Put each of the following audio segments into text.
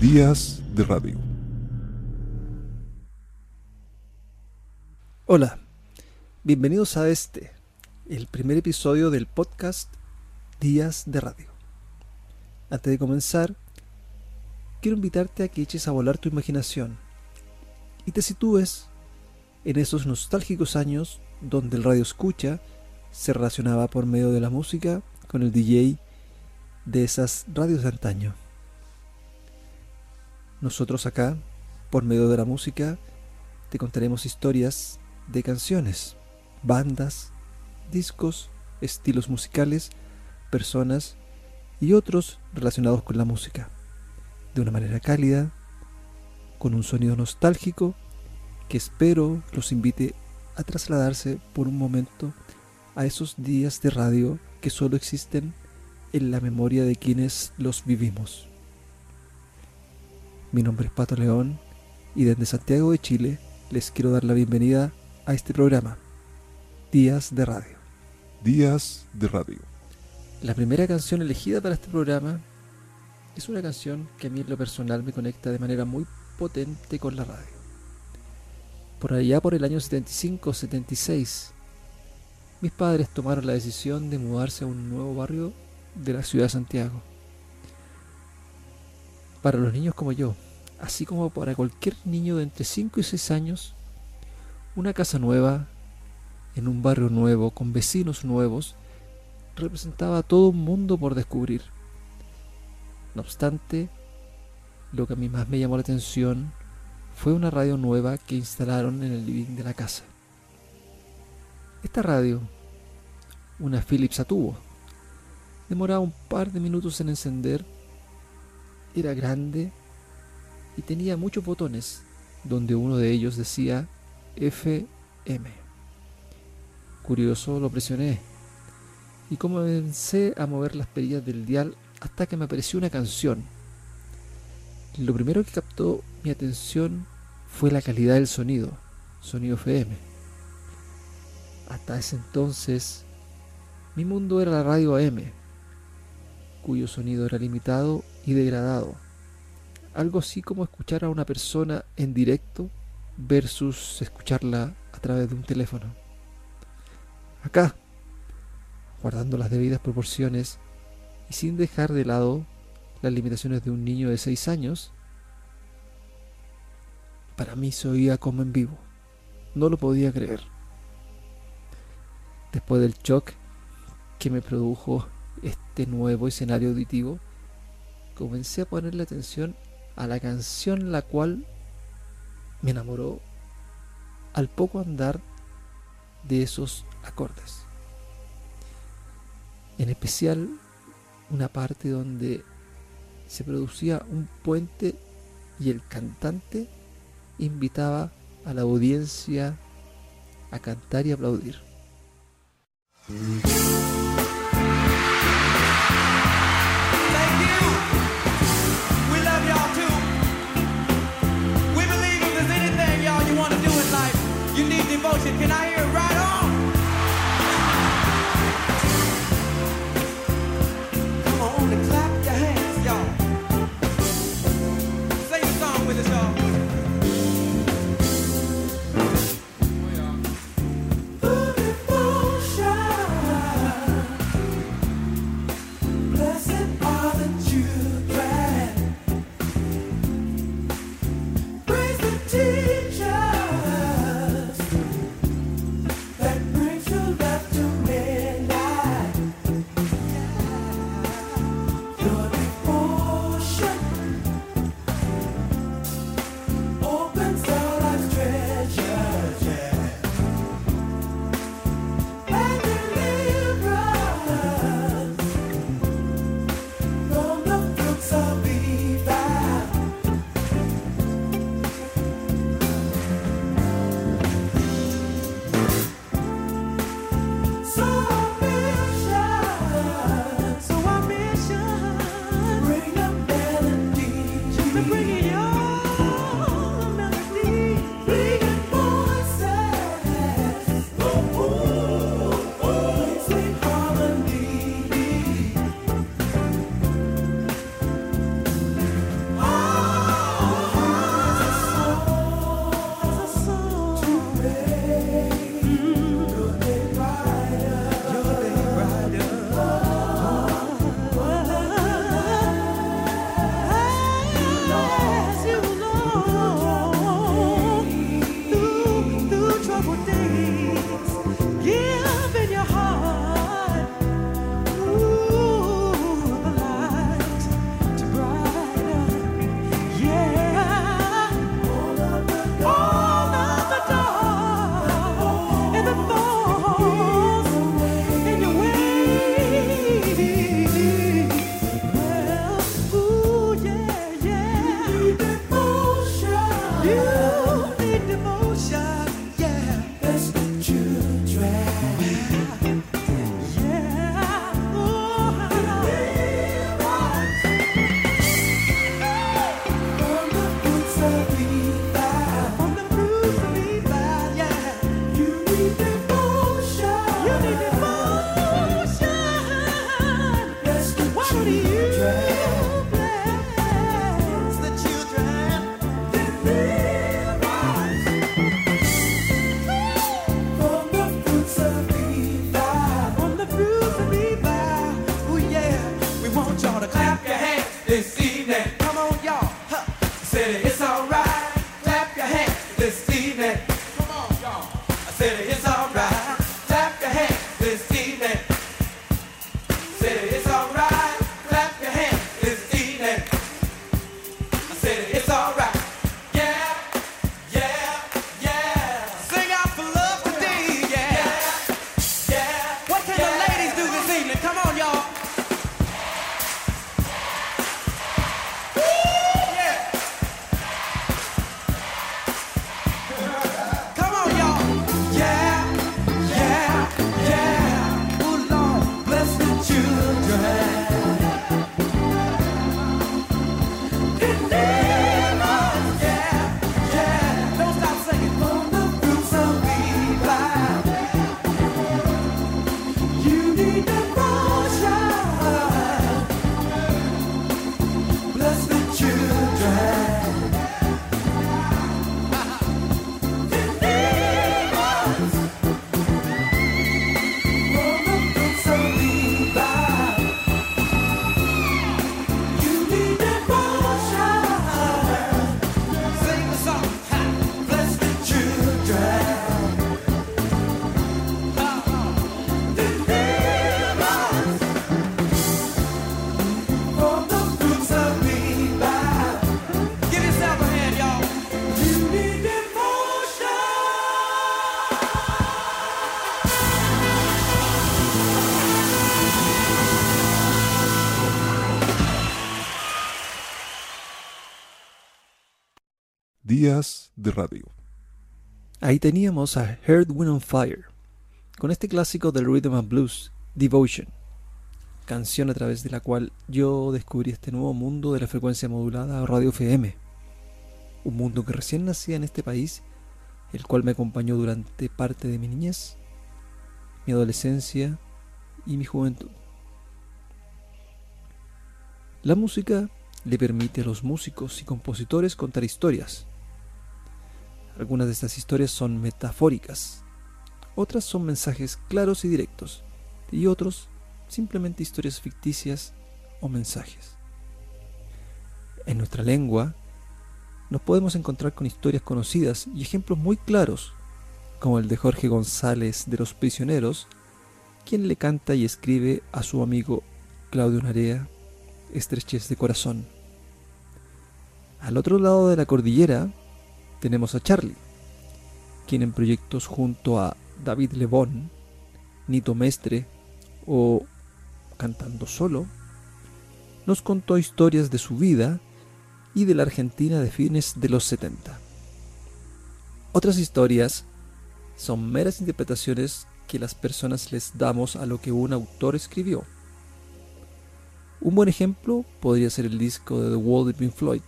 Días de radio. Hola, bienvenidos a este, el primer episodio del podcast Días de Radio. Antes de comenzar, quiero invitarte a que eches a volar tu imaginación y te sitúes en esos nostálgicos años donde el radio escucha se relacionaba por medio de la música con el DJ de esas radios de antaño. Nosotros acá, por medio de la música, te contaremos historias de canciones, bandas, discos, estilos musicales, personas y otros relacionados con la música, de una manera cálida, con un sonido nostálgico que espero los invite a trasladarse por un momento a esos días de radio que solo existen en la memoria de quienes los vivimos. Mi nombre es Pato León y desde Santiago de Chile les quiero dar la bienvenida a este programa, Días de Radio. Días de radio. La primera canción elegida para este programa es una canción que a mí en lo personal me conecta de manera muy potente con la radio. Por allá por el año 75-76, mis padres tomaron la decisión de mudarse a un nuevo barrio de la ciudad de Santiago. Para los niños como yo, así como para cualquier niño de entre 5 y 6 años, una casa nueva, en un barrio nuevo, con vecinos nuevos, representaba todo un mundo por descubrir. No obstante, lo que a mí más me llamó la atención fue una radio nueva que instalaron en el living de la casa. Esta radio, una Philips a tubo, demoraba un par de minutos en encender era grande y tenía muchos botones, donde uno de ellos decía FM. Curioso, lo presioné y comencé a mover las perillas del dial hasta que me apareció una canción. Lo primero que captó mi atención fue la calidad del sonido, sonido FM. Hasta ese entonces, mi mundo era la radio AM, cuyo sonido era limitado y degradado. Algo así como escuchar a una persona en directo versus escucharla a través de un teléfono. Acá, guardando las debidas proporciones y sin dejar de lado las limitaciones de un niño de 6 años, para mí se oía como en vivo. No lo podía creer. Después del shock que me produjo este nuevo escenario auditivo, comencé a ponerle atención a la canción la cual me enamoró al poco andar de esos acordes. En especial una parte donde se producía un puente y el cantante invitaba a la audiencia a cantar y aplaudir. Mm-hmm. De Radio. Ahí teníamos a Heard Wind on Fire, con este clásico del Rhythm and Blues, Devotion, canción a través de la cual yo descubrí este nuevo mundo de la frecuencia modulada radio FM. Un mundo que recién nacía en este país, el cual me acompañó durante parte de mi niñez, mi adolescencia y mi juventud. La música le permite a los músicos y compositores contar historias, algunas de estas historias son metafóricas, otras son mensajes claros y directos, y otros simplemente historias ficticias o mensajes. En nuestra lengua nos podemos encontrar con historias conocidas y ejemplos muy claros, como el de Jorge González de los Prisioneros, quien le canta y escribe a su amigo Claudio Narea Estrechez de Corazón. Al otro lado de la cordillera tenemos a Charlie, quien en proyectos junto a David Lebón, Nito Mestre o cantando solo, nos contó historias de su vida y de la Argentina de fines de los 70. Otras historias son meras interpretaciones que las personas les damos a lo que un autor escribió. Un buen ejemplo podría ser el disco de The Wall de Pink Floyd,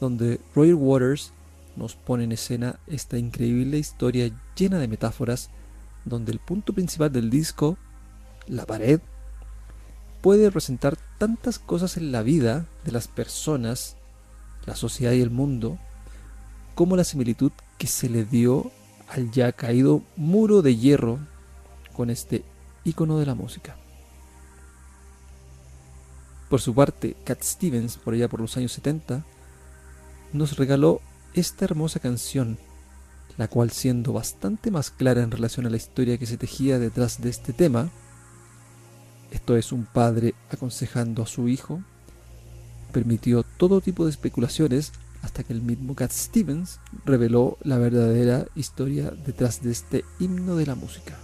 donde Roger Waters nos pone en escena esta increíble historia llena de metáforas, donde el punto principal del disco, la pared, puede representar tantas cosas en la vida de las personas, la sociedad y el mundo, como la similitud que se le dio al ya caído muro de hierro con este icono de la música. Por su parte, Cat Stevens, por allá por los años 70, nos regaló esta hermosa canción, la cual siendo bastante más clara en relación a la historia que se tejía detrás de este tema, esto es un padre aconsejando a su hijo, permitió todo tipo de especulaciones hasta que el mismo Cat Stevens reveló la verdadera historia detrás de este himno de la música.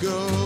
Go.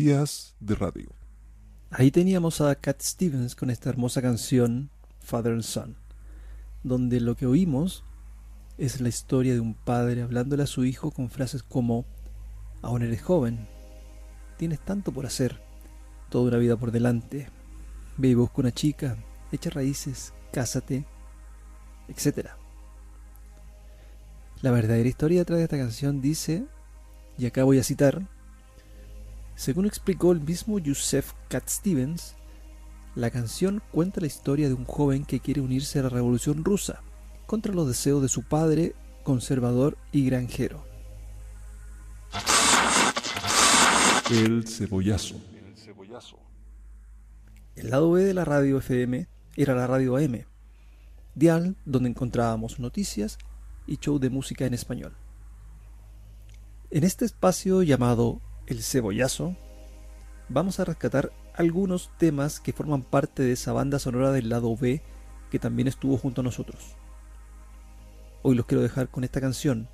Días de Radio. Ahí teníamos a Cat Stevens con esta hermosa canción Father and Son, donde lo que oímos es la historia de un padre hablándole a su hijo con frases como Aún eres joven, tienes tanto por hacer, toda una vida por delante, ve y busca una chica, echa raíces, cásate, etc. La verdadera historia detrás de esta canción dice, y acá voy a citar, según explicó el mismo Yusef Cat Stevens, la canción cuenta la historia de un joven que quiere unirse a la revolución rusa contra los deseos de su padre, conservador y granjero. El cebollazo. El lado B de la radio FM era la radio AM, dial donde encontrábamos noticias y show de música en español. En este espacio llamado El Cebollazo, vamos a rescatar algunos temas que forman parte de esa banda sonora del lado B que también estuvo junto a nosotros. Hoy los quiero dejar con esta canción,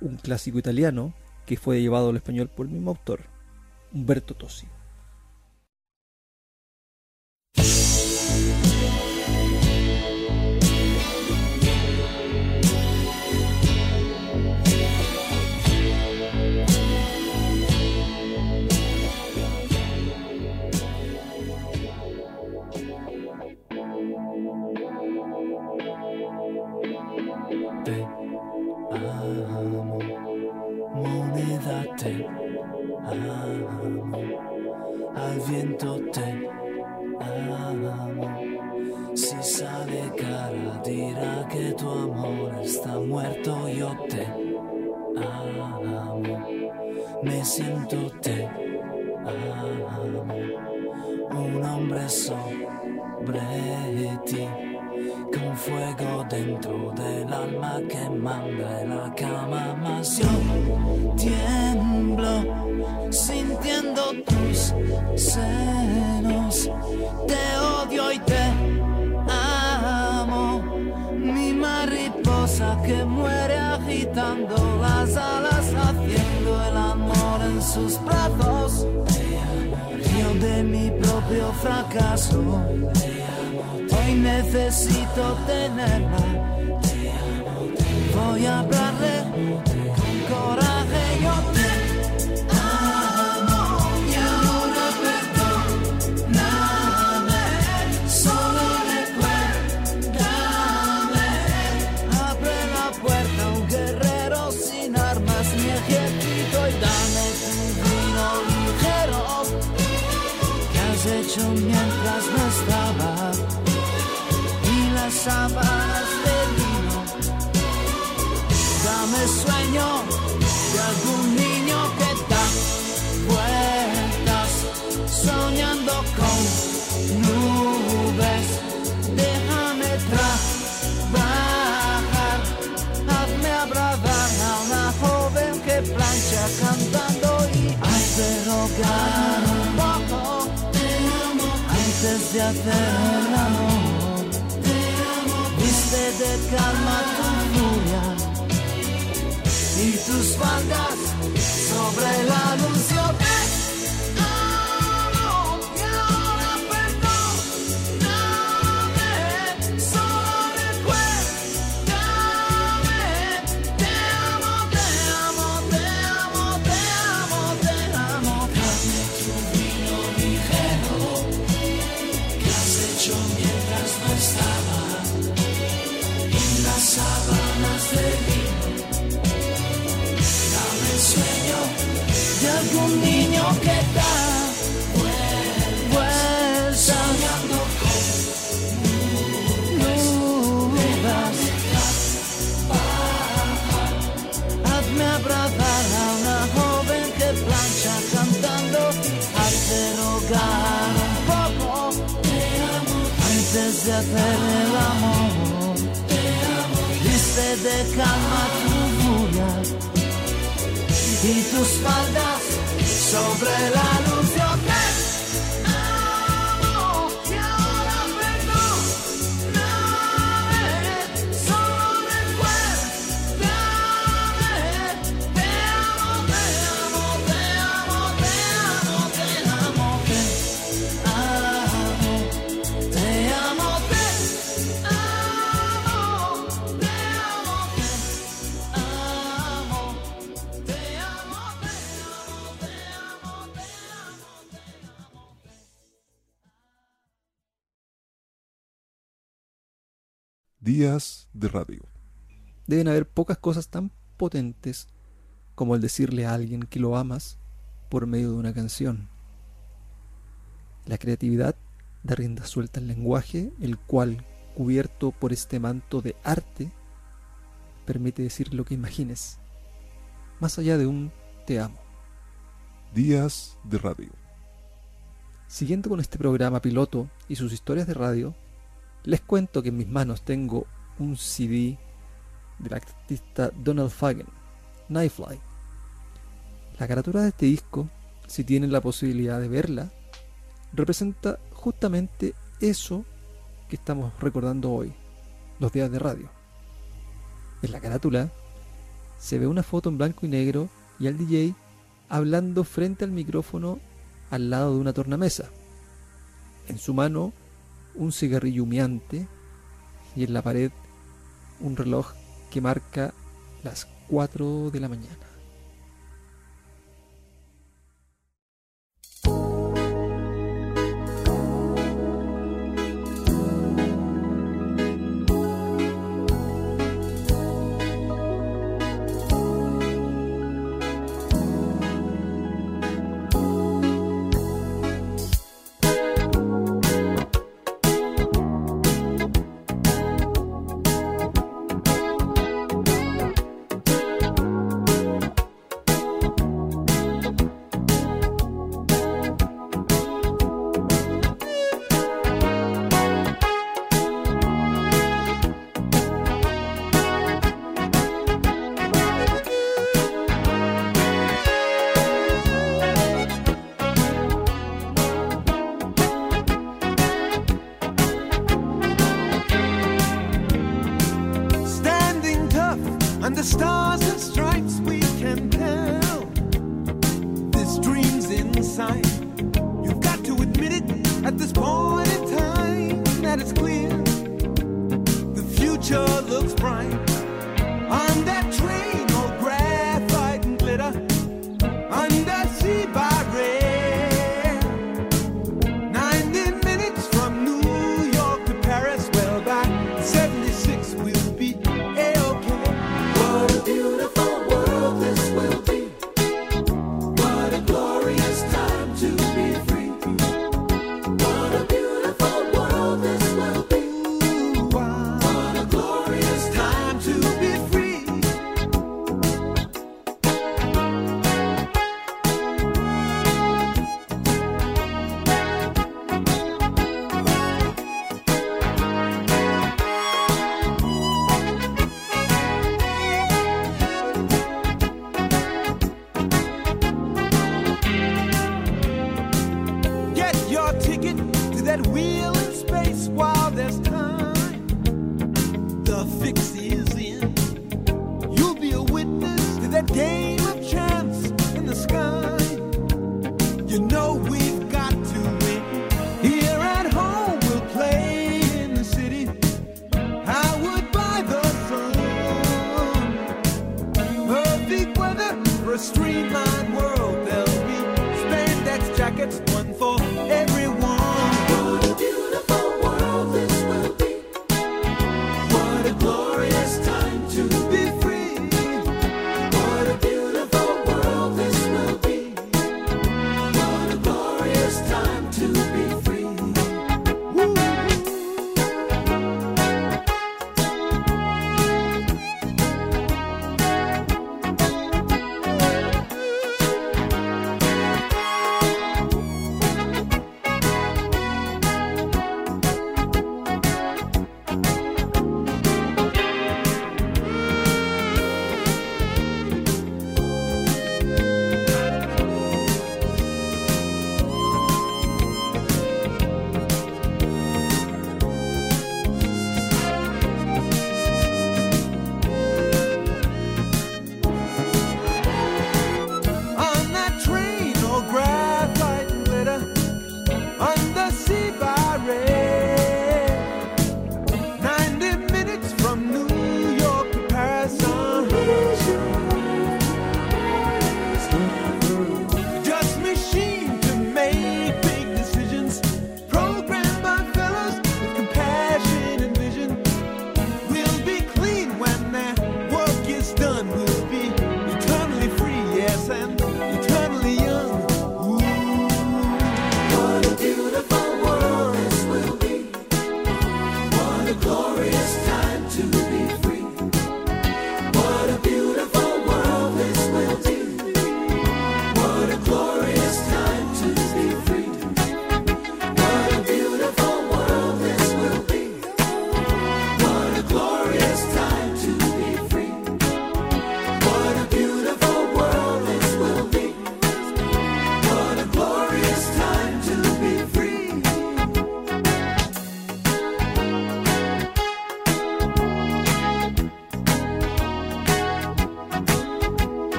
un clásico italiano que fue llevado al español por el mismo autor, Umberto Tosi. te amo, moneda te amo, al viento te Hoy necesito tenerla. Voy a hablarle de hacer el amor. Viste de calma tu furia y tus faldas sobre la luz. De calma tu furia y tus faldas sobre la luz. Días de radio. Deben haber pocas cosas tan potentes como el decirle a alguien que lo amas por medio de una canción. La creatividad da rienda suelta al lenguaje, el cual, cubierto por este manto de arte, permite decir lo que imagines, más allá de un te amo. Días de radio. Siguiendo con este programa piloto y sus historias de radio, les cuento que en mis manos tengo un CD del artista Donald Fagen, Nightfly. La carátula de este disco, si tienen la posibilidad de verla, representa justamente eso que estamos recordando hoy, los días de radio. En la carátula se ve una foto en blanco y negro y al DJ hablando frente al micrófono al lado de una tornamesa. En su mano un cigarrillo humeante y en la pared un reloj que marca las 4 de la mañana.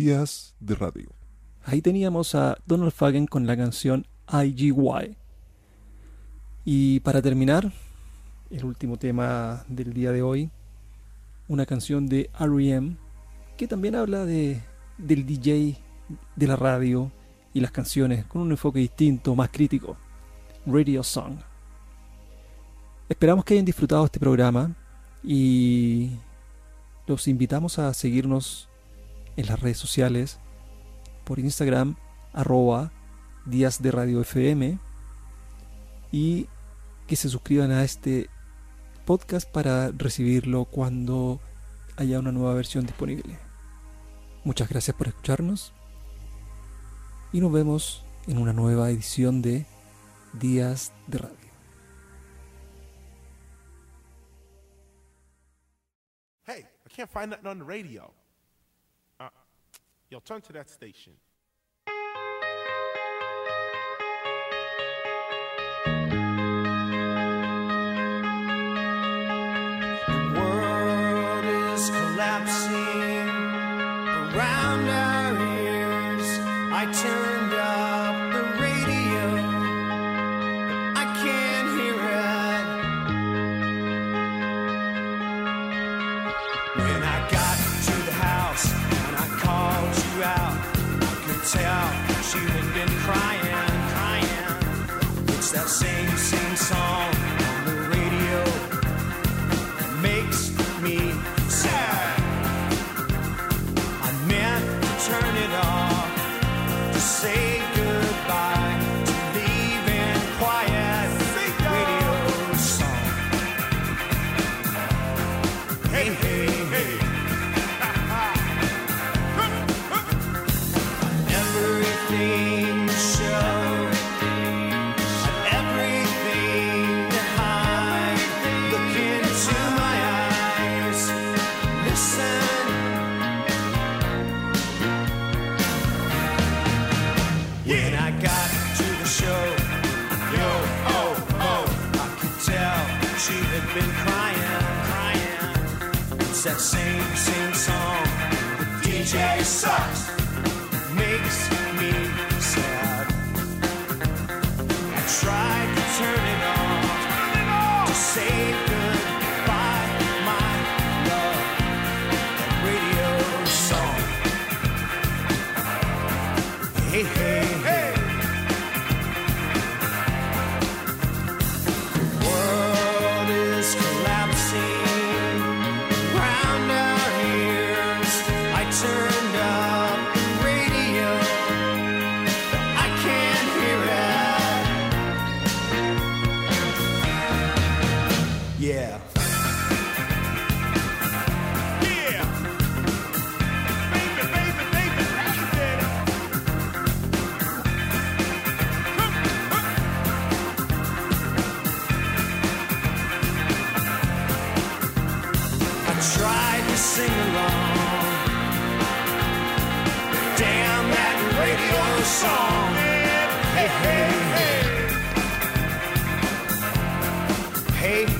De Radio. Ahí teníamos a Donald Fagen con la canción IGY. Y para terminar, el último tema del día de hoy, una canción de REM que también habla de, del DJ, de la radio y las canciones con un enfoque distinto, más crítico. Radio Song. Esperamos que hayan disfrutado este programa y los invitamos a seguirnos en las redes sociales por Instagram arroba días de radio FM y que se suscriban a este podcast para recibirlo cuando haya una nueva versión disponible. Muchas gracias por escucharnos y nos vemos en una nueva edición de Días de Radio. Hey, I can't find nothing on the radio. Yo, turn to that station. The world is collapsing around our ears. I turned that same, same song she had been crying, crying. It's that same, same song. The DJ sucks, makes me sing along. Damn that radio song. Hey, hey, hey. Hey.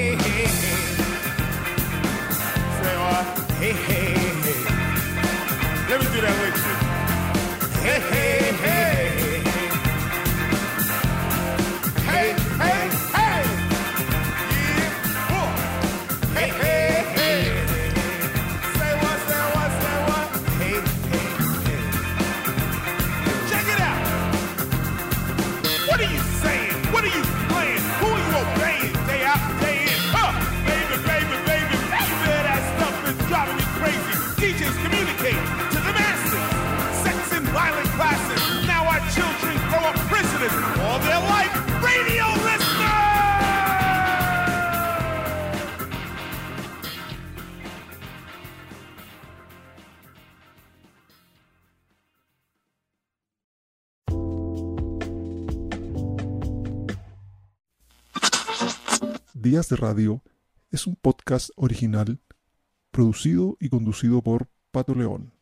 Días de Radio es un podcast original producido y conducido por Pato León.